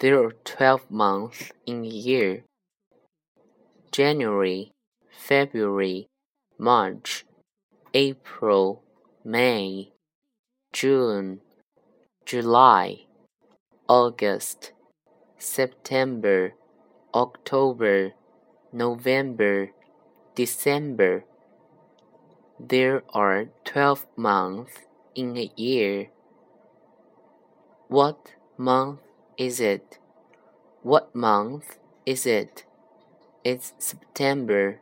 There are twelve months in a year. January, February, March, April, May, June, July, August, September, October, November, December. There are twelve months in a year. What month is it? What month is it? It's September.